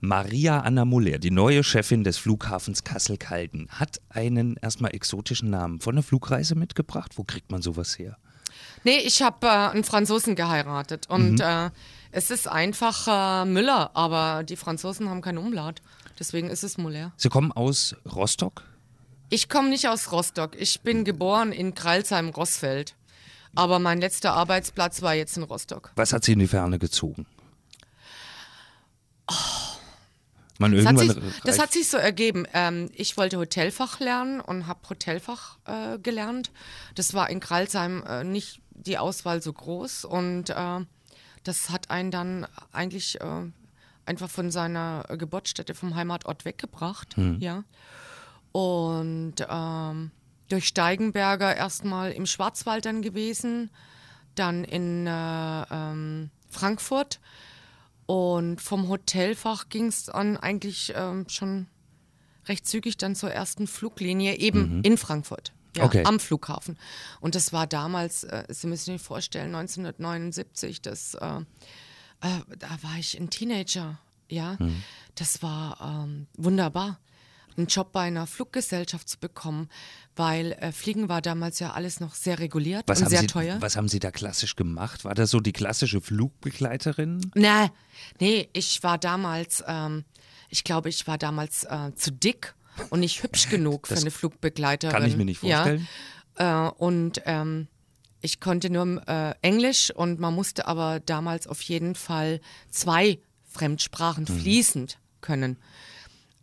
Maria Anna Muller, die neue Chefin des Flughafens Kassel-Calden, hat einen erstmal exotischen Namen von der Flugreise mitgebracht. Wo kriegt man sowas her? Nee, ich habe äh, einen Franzosen geheiratet und mhm. äh, es ist einfach äh, Müller, aber die Franzosen haben keinen Umlaut. Deswegen ist es Muller. Sie kommen aus Rostock? Ich komme nicht aus Rostock. Ich bin geboren in Kreilsheim-Rossfeld. Aber mein letzter Arbeitsplatz war jetzt in Rostock. Was hat Sie in die Ferne gezogen? Oh. Man das, hat sich, das hat sich so ergeben. Ähm, ich wollte Hotelfach lernen und habe Hotelfach äh, gelernt. Das war in Kralsheim äh, nicht die Auswahl so groß und äh, das hat einen dann eigentlich äh, einfach von seiner Geburtsstätte, vom Heimatort weggebracht. Mhm. Ja. Und ähm, durch Steigenberger erstmal im Schwarzwald dann gewesen, dann in äh, ähm, Frankfurt. Und vom Hotelfach ging es dann eigentlich ähm, schon recht zügig dann zur ersten Fluglinie, eben mhm. in Frankfurt. Ja, okay. am Flughafen. Und das war damals, äh, Sie müssen sich vorstellen, 1979, das, äh, äh, da war ich ein Teenager, ja. Mhm. Das war ähm, wunderbar einen Job bei einer Fluggesellschaft zu bekommen, weil äh, Fliegen war damals ja alles noch sehr reguliert was und sehr Sie, teuer. Was haben Sie da klassisch gemacht? War das so die klassische Flugbegleiterin? Nee, nee ich war damals, ähm, ich glaube, ich war damals äh, zu dick und nicht hübsch genug für eine Flugbegleiterin. Kann ich mir nicht vorstellen. Ja, äh, und ähm, ich konnte nur äh, Englisch und man musste aber damals auf jeden Fall zwei Fremdsprachen mhm. fließend können.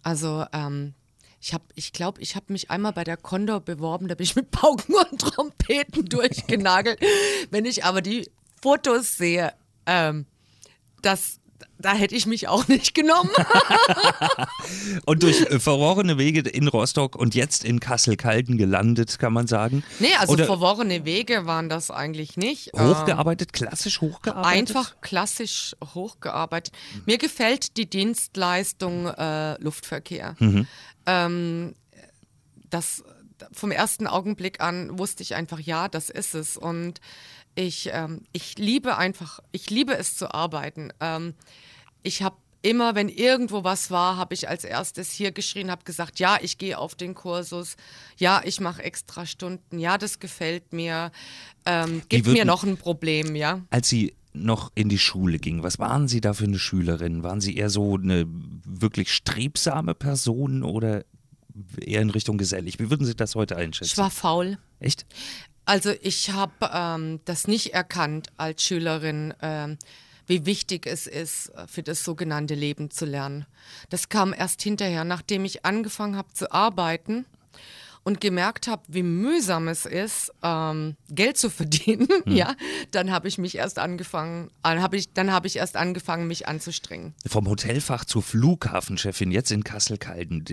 Also ähm, ich habe, ich glaube, ich habe mich einmal bei der Condor beworben, da bin ich mit Pauken und Trompeten durchgenagelt. Wenn ich aber die Fotos sehe, ähm, das, da hätte ich mich auch nicht genommen. und durch äh, verworrene Wege in Rostock und jetzt in Kassel-Calden gelandet, kann man sagen. Nee, also Oder verworrene Wege waren das eigentlich nicht. Hochgearbeitet, klassisch hochgearbeitet? Einfach klassisch hochgearbeitet. Mir gefällt die Dienstleistung äh, Luftverkehr. Mhm. Ähm, das vom ersten Augenblick an wusste ich einfach, ja, das ist es. Und ich, ähm, ich liebe einfach, ich liebe es zu arbeiten. Ähm, ich habe immer, wenn irgendwo was war, habe ich als erstes hier geschrien, habe gesagt, ja, ich gehe auf den Kursus, ja, ich mache extra Stunden, ja, das gefällt mir, ähm, gibt mir noch ein Problem, ja. Als Sie noch in die Schule ging, was waren Sie da für eine Schülerin? Waren Sie eher so eine wirklich strebsame Person oder eher in Richtung gesellig? Wie würden Sie das heute einschätzen? Ich war faul. Echt? Also ich habe ähm, das nicht erkannt als Schülerin. Ähm, wie wichtig es ist, äh, für das sogenannte Leben zu lernen. Das kam erst hinterher, nachdem ich angefangen habe zu arbeiten und gemerkt habe, wie mühsam es ist, ähm, Geld zu verdienen, hm. ja, dann habe ich mich erst angefangen, äh, hab ich, dann habe ich erst angefangen, mich anzustrengen. Vom Hotelfach zur Flughafenchefin jetzt in Kassel-Calden,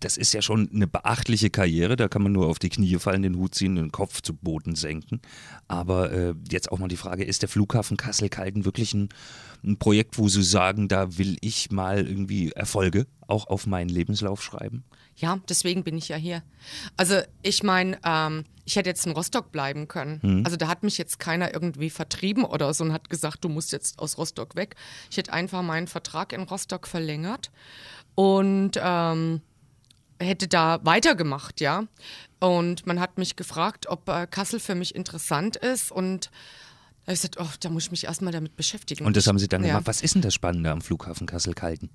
das ist ja schon eine beachtliche Karriere, da kann man nur auf die Knie fallen, den Hut ziehen, den Kopf zu Boden senken. Aber äh, jetzt auch mal die Frage, ist der Flughafen Kassel-Calden wirklich ein, ein Projekt, wo Sie sagen, da will ich mal irgendwie Erfolge auch auf meinen Lebenslauf schreiben? Ja, deswegen bin ich ja hier. Also ich meine, ähm, ich hätte jetzt in Rostock bleiben können. Mhm. Also da hat mich jetzt keiner irgendwie vertrieben oder so und hat gesagt, du musst jetzt aus Rostock weg. Ich hätte einfach meinen Vertrag in Rostock verlängert und ähm, hätte da weitergemacht, ja. Und man hat mich gefragt, ob äh, Kassel für mich interessant ist und da habe ich gesagt, oh, da muss ich mich erstmal damit beschäftigen. Und das haben Sie dann ja. gemacht. Was ist denn das Spannende am Flughafen Kassel-Calden?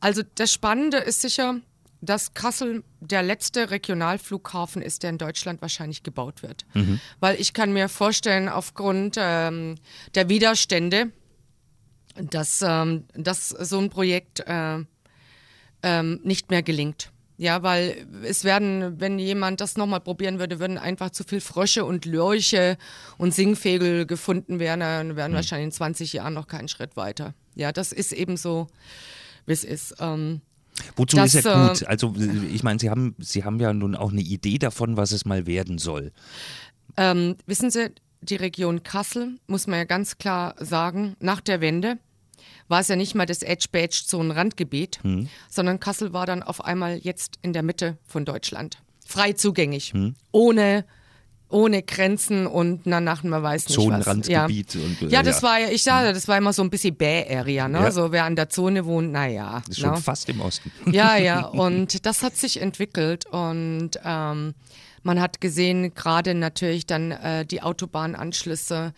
Also das Spannende ist sicher, dass Kassel der letzte Regionalflughafen ist, der in Deutschland wahrscheinlich gebaut wird. Mhm. Weil ich kann mir vorstellen, aufgrund ähm, der Widerstände, dass, ähm, dass so ein Projekt äh, ähm, nicht mehr gelingt. Ja, weil es werden, wenn jemand das nochmal probieren würde, würden einfach zu viel Frösche und Lörche und Singvögel gefunden werden. Dann wären mhm. wahrscheinlich in 20 Jahren noch keinen Schritt weiter. Ja, das ist eben so, wie es ist. Ähm, Wozu das, ist gut? Äh, also ich meine, Sie haben, Sie haben ja nun auch eine Idee davon, was es mal werden soll. Ähm, wissen Sie, die Region Kassel, muss man ja ganz klar sagen, nach der Wende war es ja nicht mal das Edge-Badge so ein Randgebiet, hm. sondern Kassel war dann auf einmal jetzt in der Mitte von Deutschland. Frei zugänglich. Hm. Ohne ohne Grenzen und danach man weiß nicht Zonenrandgebiet. Ja. Und, äh, ja, das war ja, ich sage, das war immer so ein bisschen Bäh-Area, ne? Ja. So wer an der Zone wohnt, naja. Ist schon ne? fast im Osten. Ja, ja. Und das hat sich entwickelt und ähm, man hat gesehen, gerade natürlich dann äh, die Autobahnanschlüsse,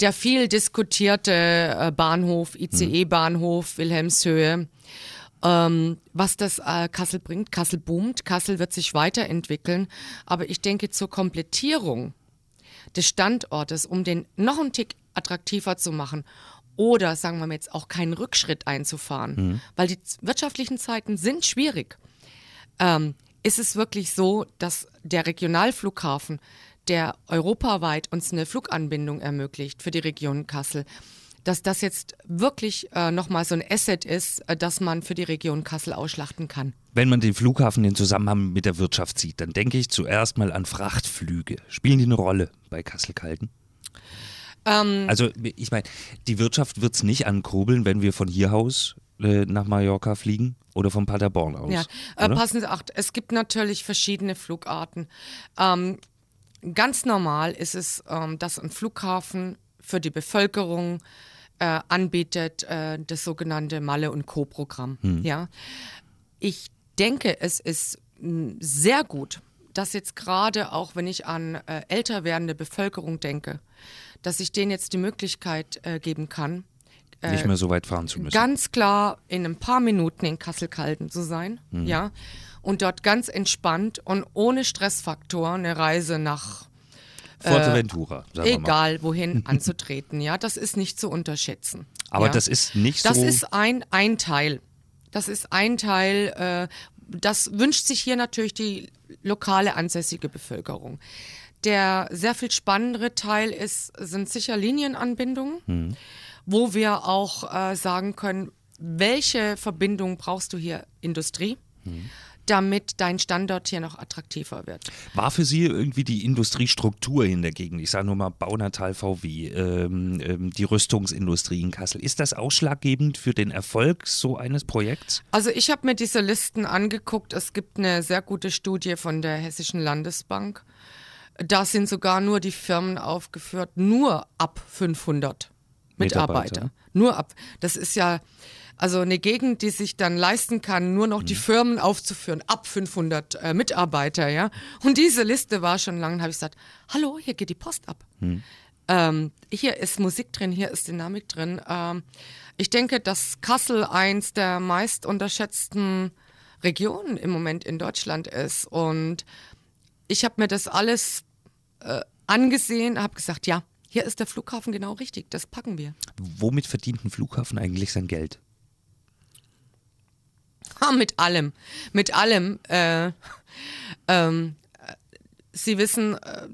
der viel diskutierte äh, Bahnhof, ICE-Bahnhof, Wilhelmshöhe ähm, was das äh, Kassel bringt. Kassel boomt, Kassel wird sich weiterentwickeln. Aber ich denke, zur Komplettierung des Standortes, um den noch einen Tick attraktiver zu machen oder, sagen wir mal jetzt, auch keinen Rückschritt einzufahren, mhm. weil die wirtschaftlichen Zeiten sind schwierig, ähm, ist es wirklich so, dass der Regionalflughafen, der europaweit uns eine Fluganbindung ermöglicht für die Region Kassel, dass das jetzt wirklich äh, nochmal so ein Asset ist, äh, das man für die Region Kassel ausschlachten kann. Wenn man den Flughafen in Zusammenhang mit der Wirtschaft sieht, dann denke ich zuerst mal an Frachtflüge. Spielen die eine Rolle bei Kassel-Kalten? Ähm, also ich meine, die Wirtschaft wird es nicht ankurbeln, wenn wir von hier aus äh, nach Mallorca fliegen oder von Paderborn aus. Ja, äh, passen Sie acht, es gibt natürlich verschiedene Flugarten. Ähm, ganz normal ist es, ähm, dass ein Flughafen für die Bevölkerung äh, anbietet, äh, das sogenannte Malle und Co-Programm. Hm. Ja, ich denke, es ist hm, sehr gut, dass jetzt gerade auch, wenn ich an äh, älter werdende Bevölkerung denke, dass ich denen jetzt die Möglichkeit äh, geben kann, äh, nicht mehr so weit fahren zu müssen. Ganz klar in ein paar Minuten in Kassel-Calden zu sein, hm. ja, und dort ganz entspannt und ohne Stressfaktor eine Reise nach Forteventura, mal. Egal wohin anzutreten, ja, das ist nicht zu unterschätzen. Aber ja. das ist nicht so. Das ist ein, ein Teil. Das ist ein Teil, äh, das wünscht sich hier natürlich die lokale ansässige Bevölkerung. Der sehr viel spannendere Teil ist, sind sicher Linienanbindungen, hm. wo wir auch äh, sagen können, welche Verbindung brauchst du hier Industrie? Hm damit dein Standort hier noch attraktiver wird. War für Sie irgendwie die Industriestruktur in der Gegend, ich sage nur mal Baunatal VW, ähm, ähm, die Rüstungsindustrie in Kassel, ist das ausschlaggebend für den Erfolg so eines Projekts? Also ich habe mir diese Listen angeguckt. Es gibt eine sehr gute Studie von der Hessischen Landesbank. Da sind sogar nur die Firmen aufgeführt, nur ab 500 Mitarbeiter. Mitarbeiter. Nur ab. Das ist ja also eine Gegend, die sich dann leisten kann, nur noch die mhm. Firmen aufzuführen, ab 500 äh, Mitarbeiter, ja. Und diese Liste war schon lang, habe ich gesagt, hallo, hier geht die Post ab. Mhm. Ähm, hier ist Musik drin, hier ist Dynamik drin. Ähm, ich denke, dass Kassel eins der meist unterschätzten Regionen im Moment in Deutschland ist. Und ich habe mir das alles äh, angesehen, habe gesagt, ja, hier ist der Flughafen genau richtig, das packen wir. Womit verdient ein Flughafen eigentlich sein Geld? mit allem. Mit allem. Äh, ähm, Sie wissen, äh,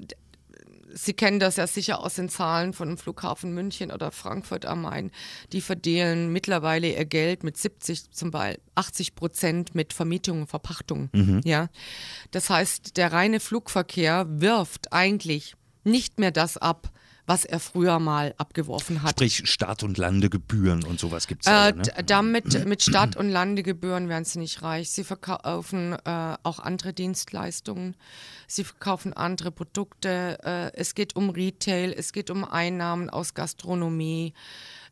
Sie kennen das ja sicher aus den Zahlen von dem Flughafen München oder Frankfurt am Main. Die verdienen mittlerweile ihr Geld mit 70, zum Beispiel 80 Prozent mit Vermietung und Verpachtung. Mhm. Ja? Das heißt, der reine Flugverkehr wirft eigentlich nicht mehr das ab, was er früher mal abgeworfen hat. Sprich Start- und Landegebühren und sowas gibt es äh, ne? Damit mit Start- und Landegebühren werden sie nicht reich. Sie verkaufen äh, auch andere Dienstleistungen. Sie verkaufen andere Produkte. Äh, es geht um Retail, es geht um Einnahmen aus Gastronomie.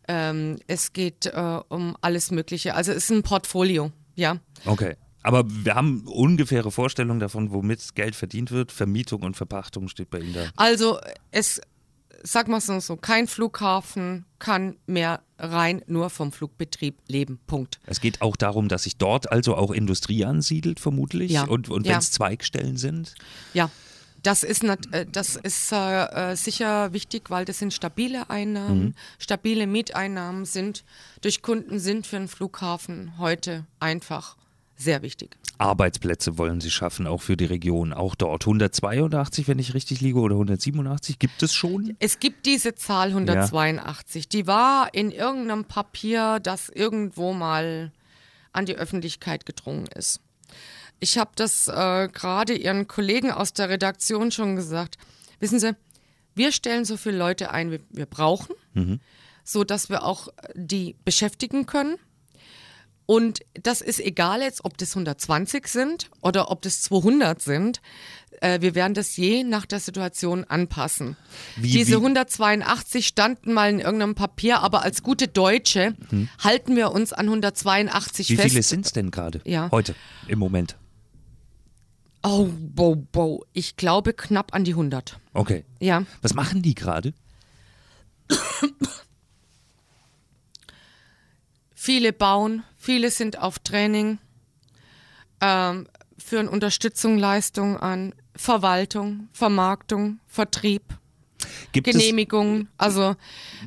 Ähm, es geht äh, um alles Mögliche. Also es ist ein Portfolio, ja. Okay. Aber wir haben ungefähre Vorstellungen davon, womit Geld verdient wird. Vermietung und Verpachtung steht bei Ihnen da. Also es sag mal so, kein Flughafen kann mehr rein nur vom Flugbetrieb leben. Punkt. Es geht auch darum, dass sich dort also auch Industrie ansiedelt, vermutlich. Ja. Und, und wenn es ja. Zweigstellen sind? Ja. Das ist, äh, das ist äh, äh, sicher wichtig, weil das sind stabile Einnahmen. Mhm. Stabile Mieteinnahmen sind durch Kunden sind für einen Flughafen heute einfach sehr wichtig. Arbeitsplätze wollen sie schaffen, auch für die Region. Auch dort 182, wenn ich richtig liege, oder 187, gibt es schon? Es gibt diese Zahl 182. Ja. Die war in irgendeinem Papier, das irgendwo mal an die Öffentlichkeit gedrungen ist. Ich habe das äh, gerade Ihren Kollegen aus der Redaktion schon gesagt. Wissen Sie, wir stellen so viele Leute ein, wie wir brauchen, mhm. so dass wir auch die beschäftigen können Und das ist egal jetzt, ob das 120 sind oder ob das 200 sind. Äh, wir werden das je nach der Situation anpassen. Wie, Diese wie? 182 standen mal in irgendeinem Papier, aber als gute Deutsche hm. halten wir uns an 182 wie fest. Wie viele sind es denn gerade ja. heute im Moment? Oh, bo, bo. Ich glaube knapp an die 100. Okay. Ja. Was machen die gerade? Viele bauen, viele sind auf Training, ähm, führen Unterstützung, Leistung an, Verwaltung, Vermarktung, Vertrieb. Gibt Genehmigungen, also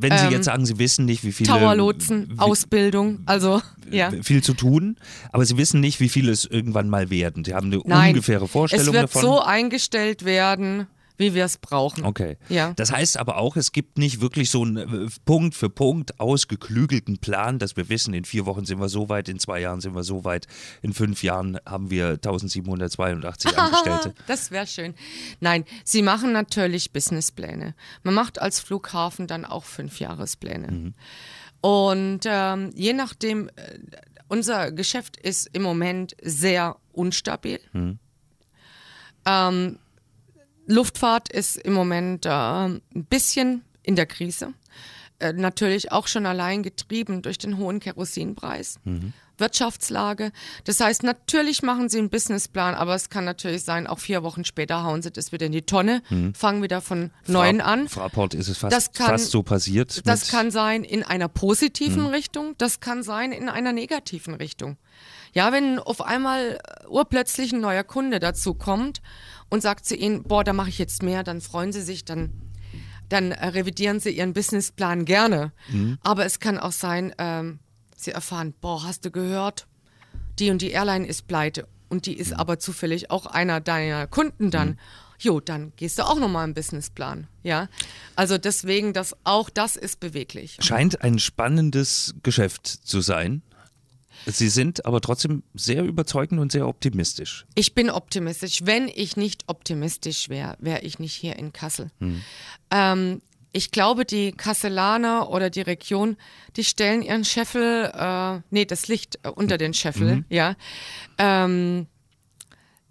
wenn Sie ähm, jetzt sagen, Sie wissen nicht, wie viele Towerlotsen, wie, Ausbildung, also ja. viel zu tun, aber Sie wissen nicht, wie viele es irgendwann mal werden. Sie haben eine Nein, ungefähre Vorstellung davon. Es wird davon. so eingestellt werden, wie wir es brauchen. Okay. Ja. Das heißt aber auch, es gibt nicht wirklich so einen äh, Punkt für Punkt ausgeklügelten Plan, dass wir wissen, in vier Wochen sind wir so weit, in zwei Jahren sind wir so weit, in fünf Jahren haben wir 1782 Angestellte. das wäre schön. Nein, sie machen natürlich Businesspläne. Man macht als Flughafen dann auch Fünfjahrespläne. Mhm. Und ähm, je nachdem, äh, unser Geschäft ist im Moment sehr unstabil. Mhm. Ähm, Luftfahrt ist im Moment äh, ein bisschen in der Krise. Äh, natürlich auch schon allein getrieben durch den hohen Kerosinpreis. Mhm. Wirtschaftslage. Das heißt, natürlich machen sie einen Businessplan, aber es kann natürlich sein, auch vier Wochen später hauen sie das wieder in die Tonne, mhm. fangen wieder von neuen an. Fraport ist es fast, kann, fast so passiert. Das kann sein in einer positiven mhm. Richtung, das kann sein in einer negativen Richtung. Ja, wenn auf einmal urplötzlich ein neuer Kunde dazu kommt und sagt zu ihnen, boah, da mache ich jetzt mehr, dann freuen sie sich, dann, dann äh, revidieren sie ihren Businessplan gerne. Mhm. Aber es kann auch sein, ähm, sie erfahren, boah, hast du gehört, die und die Airline ist pleite und die ist mhm. aber zufällig auch einer deiner Kunden dann. Mhm. Jo, dann gehst du auch nochmal einen Businessplan. Ja, also deswegen, dass auch das ist beweglich. Scheint ein spannendes Geschäft zu sein. Sie sind aber trotzdem sehr überzeugend und sehr optimistisch. Ich bin optimistisch. Wenn ich nicht optimistisch wäre, wäre ich nicht hier in Kassel. Hm. Ähm, ich glaube, die Kasselaner oder die Region, die stellen ihren Scheffel, äh, nee, das Licht äh, unter den Scheffel, mhm. ja. Ähm,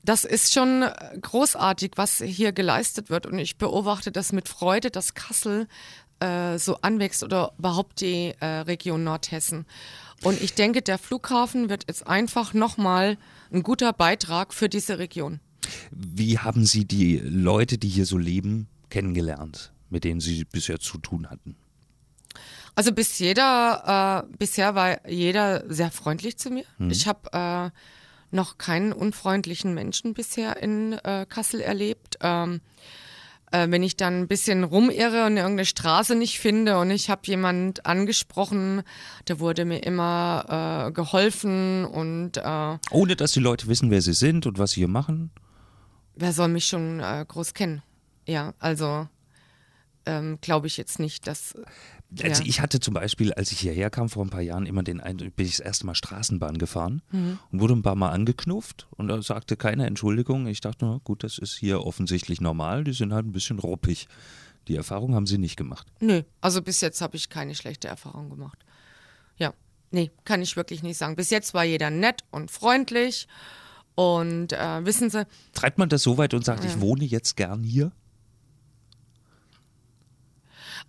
das ist schon großartig, was hier geleistet wird. Und ich beobachte das mit Freude, dass Kassel äh, so anwächst oder überhaupt die äh, Region Nordhessen. Und ich denke, der Flughafen wird jetzt einfach nochmal ein guter Beitrag für diese Region. Wie haben Sie die Leute, die hier so leben, kennengelernt, mit denen Sie bisher zu tun hatten? Also bis jeder, äh, bisher war jeder sehr freundlich zu mir. Hm. Ich habe äh, noch keinen unfreundlichen Menschen bisher in äh, Kassel erlebt. Ähm, äh, wenn ich dann ein bisschen rumirre und irgendeine Straße nicht finde und ich habe jemand angesprochen, da wurde mir immer äh, geholfen und äh, ohne dass die Leute wissen, wer sie sind und was sie hier machen. Wer soll mich schon äh, groß kennen? Ja, also ähm, glaube ich jetzt nicht, dass. Also ja. ich hatte zum Beispiel, als ich hierher kam vor ein paar Jahren, immer den Eindruck, bin ich das erste Mal Straßenbahn gefahren mhm. und wurde ein paar Mal angeknufft und da sagte keiner Entschuldigung. Ich dachte, na gut, das ist hier offensichtlich normal, die sind halt ein bisschen ruppig. Die Erfahrung haben sie nicht gemacht. Nö, also bis jetzt habe ich keine schlechte Erfahrung gemacht. Ja, nee, kann ich wirklich nicht sagen. Bis jetzt war jeder nett und freundlich und äh, wissen Sie. Treibt man das so weit und sagt, ja. ich wohne jetzt gern hier?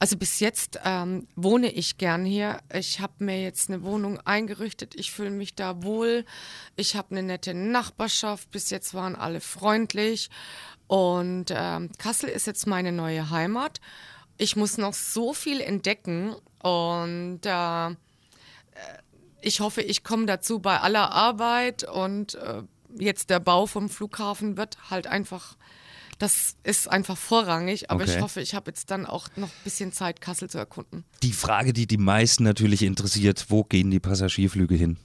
Also bis jetzt ähm, wohne ich gern hier. Ich habe mir jetzt eine Wohnung eingerichtet. Ich fühle mich da wohl. Ich habe eine nette Nachbarschaft. Bis jetzt waren alle freundlich. Und ähm, Kassel ist jetzt meine neue Heimat. Ich muss noch so viel entdecken und äh, ich hoffe, ich komme dazu bei aller Arbeit und äh, jetzt der Bau vom Flughafen wird halt einfach das ist einfach vorrangig, aber okay. ich hoffe, ich habe jetzt dann auch noch ein bisschen Zeit, Kassel zu erkunden. Die Frage, die die meisten natürlich interessiert, wo gehen die Passagierflüge hin?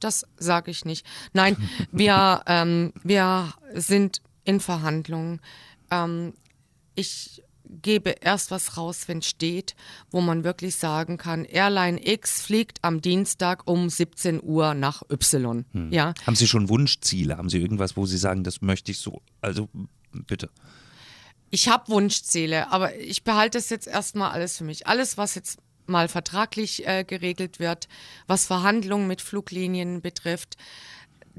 Das sage ich nicht. Nein, wir, ähm, wir sind in Verhandlungen. Ähm, ich gebe erst was raus, wenn es steht, wo man wirklich sagen kann, Airline X fliegt am Dienstag um 17 Uhr nach Y. Hm. Ja. Haben Sie schon Wunschziele? Haben Sie irgendwas, wo Sie sagen, das möchte ich so? Also bitte. Ich habe Wunschziele, aber ich behalte das jetzt erstmal alles für mich. Alles, was jetzt mal vertraglich äh, geregelt wird, was Verhandlungen mit Fluglinien betrifft.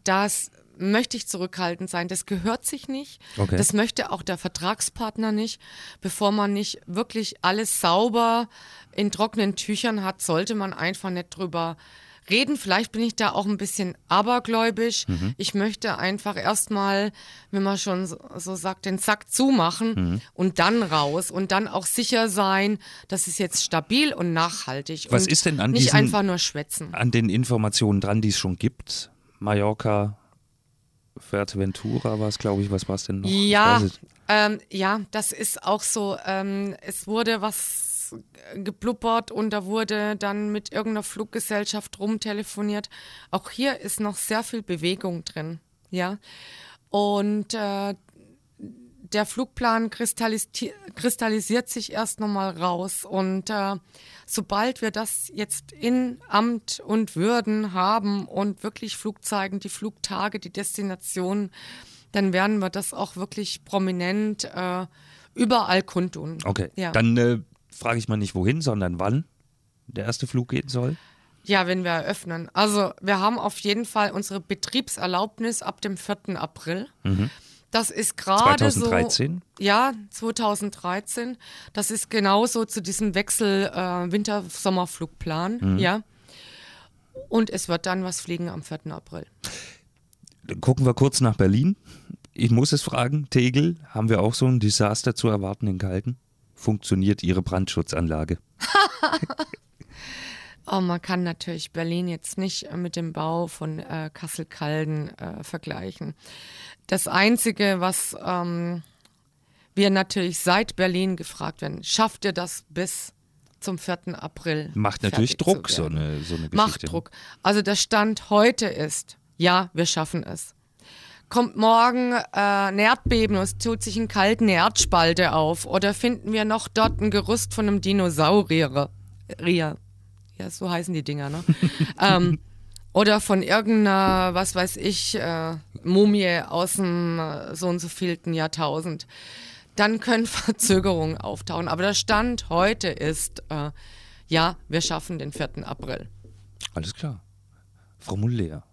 Das möchte ich zurückhaltend sein. Das gehört sich nicht. Okay. Das möchte auch der Vertragspartner nicht. Bevor man nicht wirklich alles sauber in trockenen Tüchern hat, sollte man einfach nicht drüber reden. Vielleicht bin ich da auch ein bisschen abergläubisch. Mhm. Ich möchte einfach erstmal, wenn man schon so, so sagt, den Sack zumachen mhm. und dann raus und dann auch sicher sein, dass es jetzt stabil und nachhaltig Was ist denn an nicht diesen, einfach nur schwätzen. An den Informationen dran, die es schon gibt? Mallorca, Fuerteventura war es, glaube ich. Was war es denn noch? Ja, ähm, ja, das ist auch so. Ähm, es wurde was geblubbert und da wurde dann mit irgendeiner Fluggesellschaft rumtelefoniert. Auch hier ist noch sehr viel Bewegung drin. Ja. Und äh, der Flugplan kristallis kristallisiert sich erst nochmal raus. Und äh, sobald wir das jetzt in Amt und Würden haben und wirklich Flug zeigen, die Flugtage, die Destinationen, dann werden wir das auch wirklich prominent äh, überall kundtun. Okay, ja. dann äh, frage ich mal nicht wohin, sondern wann der erste Flug gehen soll. Ja, wenn wir eröffnen. Also wir haben auf jeden Fall unsere Betriebserlaubnis ab dem 4. April. Mhm. Das ist gerade so. 2013? Ja, 2013. Das ist genauso zu diesem Wechsel äh, Winter-Sommerflugplan. Mhm. Ja. Und es wird dann was fliegen am 4. April. Dann gucken wir kurz nach Berlin. Ich muss es fragen, Tegel, haben wir auch so ein Desaster zu erwarten in Kalten? Funktioniert Ihre Brandschutzanlage? Oh, man kann natürlich Berlin jetzt nicht mit dem Bau von äh, Kassel-Calden äh, vergleichen. Das Einzige, was ähm, wir natürlich seit Berlin gefragt werden, schafft ihr das bis zum 4. April? Macht natürlich Druck, so eine, so eine Geschichte. Macht Druck. Also der Stand heute ist, ja, wir schaffen es. Kommt morgen äh, ein Erdbeben und es tut sich einen kalten Erdspalte auf oder finden wir noch dort ein Gerüst von einem Dinosaurier? Ja, so heißen die Dinger, ne? ähm, oder von irgendeiner, was weiß ich, äh, Mumie aus dem äh, so und so vielten Jahrtausend. Dann können Verzögerungen auftauchen. Aber der Stand heute ist, äh, ja, wir schaffen den 4. April. Alles klar. Frau Muller,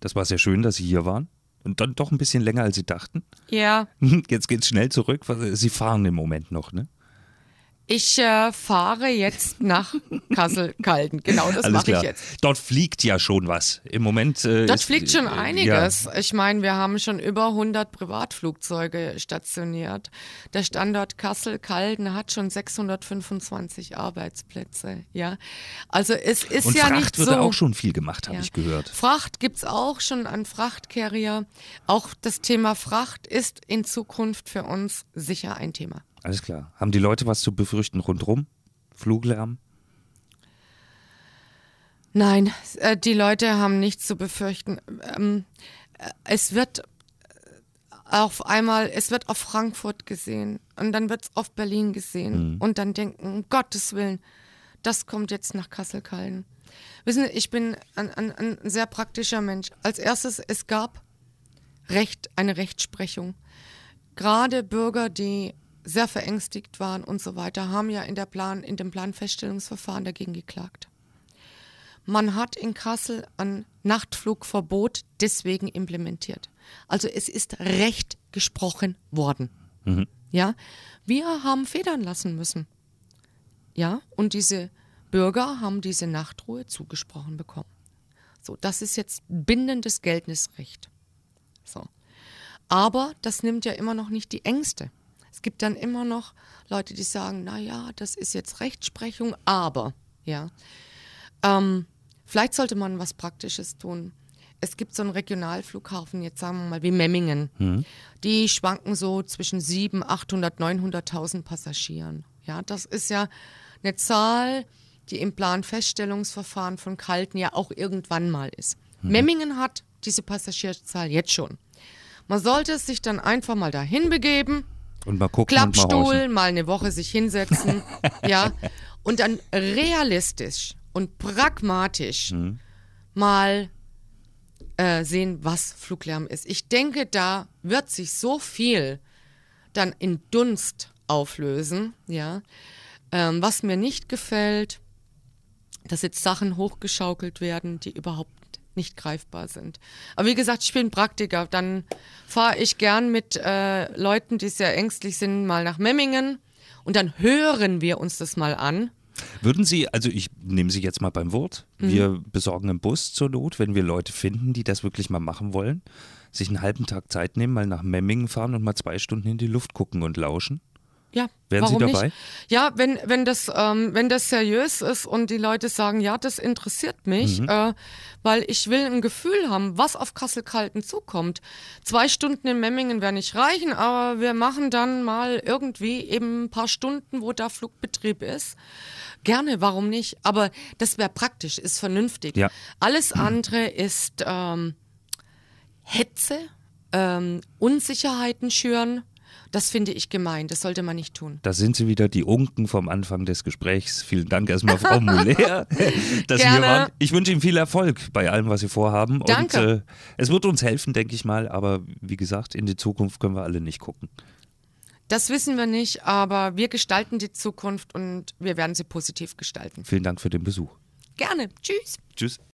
das war sehr schön, dass Sie hier waren. Und dann doch ein bisschen länger, als Sie dachten. Ja. Jetzt geht es schnell zurück. Sie fahren im Moment noch, ne? Ich äh, fahre jetzt nach Kassel-Calden. Genau, das mache ich jetzt. Dort fliegt ja schon was. Im Moment. Äh, Dort ist, fliegt schon äh, einiges. Ja. Ich meine, wir haben schon über 100 Privatflugzeuge stationiert. Der Standort Kassel-Calden hat schon 625 Arbeitsplätze. Ja, also es ist Und ja Fracht nicht wird so. auch schon viel gemacht, habe ja. ich gehört. Fracht gibt es auch schon an Frachtcarrier. Auch das Thema Fracht ist in Zukunft für uns sicher ein Thema. Alles klar. Haben die Leute was zu befürchten rundherum? Fluglärm? Nein, äh, die Leute haben nichts zu befürchten. Ähm, äh, es wird auf einmal, es wird auf Frankfurt gesehen und dann wird es auf Berlin gesehen mhm. und dann denken, um Gottes Willen, das kommt jetzt nach Kassel-Calden. Wissen Sie, ich bin ein, ein, ein sehr praktischer Mensch. Als erstes, es gab Recht, eine Rechtsprechung. Gerade Bürger, die sehr verängstigt waren und so weiter, haben ja in, der Plan, in dem Planfeststellungsverfahren dagegen geklagt. Man hat in Kassel ein Nachtflugverbot deswegen implementiert. Also es ist Recht gesprochen worden. Mhm. Ja, wir haben federn lassen müssen. Ja, und diese Bürger haben diese Nachtruhe zugesprochen bekommen. So, das ist jetzt bindendes geltendes Recht. So. Aber das nimmt ja immer noch nicht die Ängste. Es gibt dann immer noch Leute, die sagen, na ja, das ist jetzt Rechtsprechung, aber, ja. Ähm, vielleicht sollte man was Praktisches tun. Es gibt so einen Regionalflughafen, jetzt sagen wir mal wie Memmingen. Mhm. Die schwanken so zwischen 700, 800, 900.000 Passagieren. Ja, das ist ja eine Zahl, die im Planfeststellungsverfahren von Kalten ja auch irgendwann mal ist. Mhm. Memmingen hat diese Passagierzahl jetzt schon. Man sollte es sich dann einfach mal dahin begeben, und mal gucken Klappstuhl, mal, mal eine Woche sich hinsetzen, ja, und dann realistisch und pragmatisch mhm. mal äh, sehen, was Fluglärm ist. Ich denke, da wird sich so viel dann in Dunst auflösen, ja. Ähm, was mir nicht gefällt, dass jetzt Sachen hochgeschaukelt werden, die überhaupt nicht greifbar sind. Aber wie gesagt, ich bin Praktiker. Dann fahre ich gern mit äh, Leuten, die sehr ängstlich sind, mal nach Memmingen und dann hören wir uns das mal an. Würden Sie, also ich nehme Sie jetzt mal beim Wort, mhm. wir besorgen einen Bus zur Not, wenn wir Leute finden, die das wirklich mal machen wollen, sich einen halben Tag Zeit nehmen, mal nach Memmingen fahren und mal zwei Stunden in die Luft gucken und lauschen? Ja, Wären Sie dabei? Nicht? Ja, wenn, wenn, das, ähm, wenn das seriös ist und die Leute sagen, ja, das interessiert mich, mhm. äh, weil ich will ein Gefühl haben, was auf Kassel-Kalten zukommt. Zwei Stunden in Memmingen werden nicht reichen, aber wir machen dann mal irgendwie eben ein paar Stunden, wo da Flugbetrieb ist. Gerne, warum nicht? Aber das wäre praktisch, ist vernünftig. Ja. Alles andere ist ähm, Hetze, ähm, Unsicherheiten schüren das finde ich gemein, das sollte man nicht tun. Da sind Sie wieder, die Unken vom Anfang des Gesprächs. Vielen Dank erstmal, Frau Muller, dass Sie hier waren. Ich wünsche Ihnen viel Erfolg bei allem, was Sie vorhaben. Danke. Und äh, es wird uns helfen, denke ich mal, aber wie gesagt, in die Zukunft können wir alle nicht gucken. Das wissen wir nicht, aber wir gestalten die Zukunft und wir werden sie positiv gestalten. Vielen Dank für den Besuch. Gerne. Tschüss. Tschüss.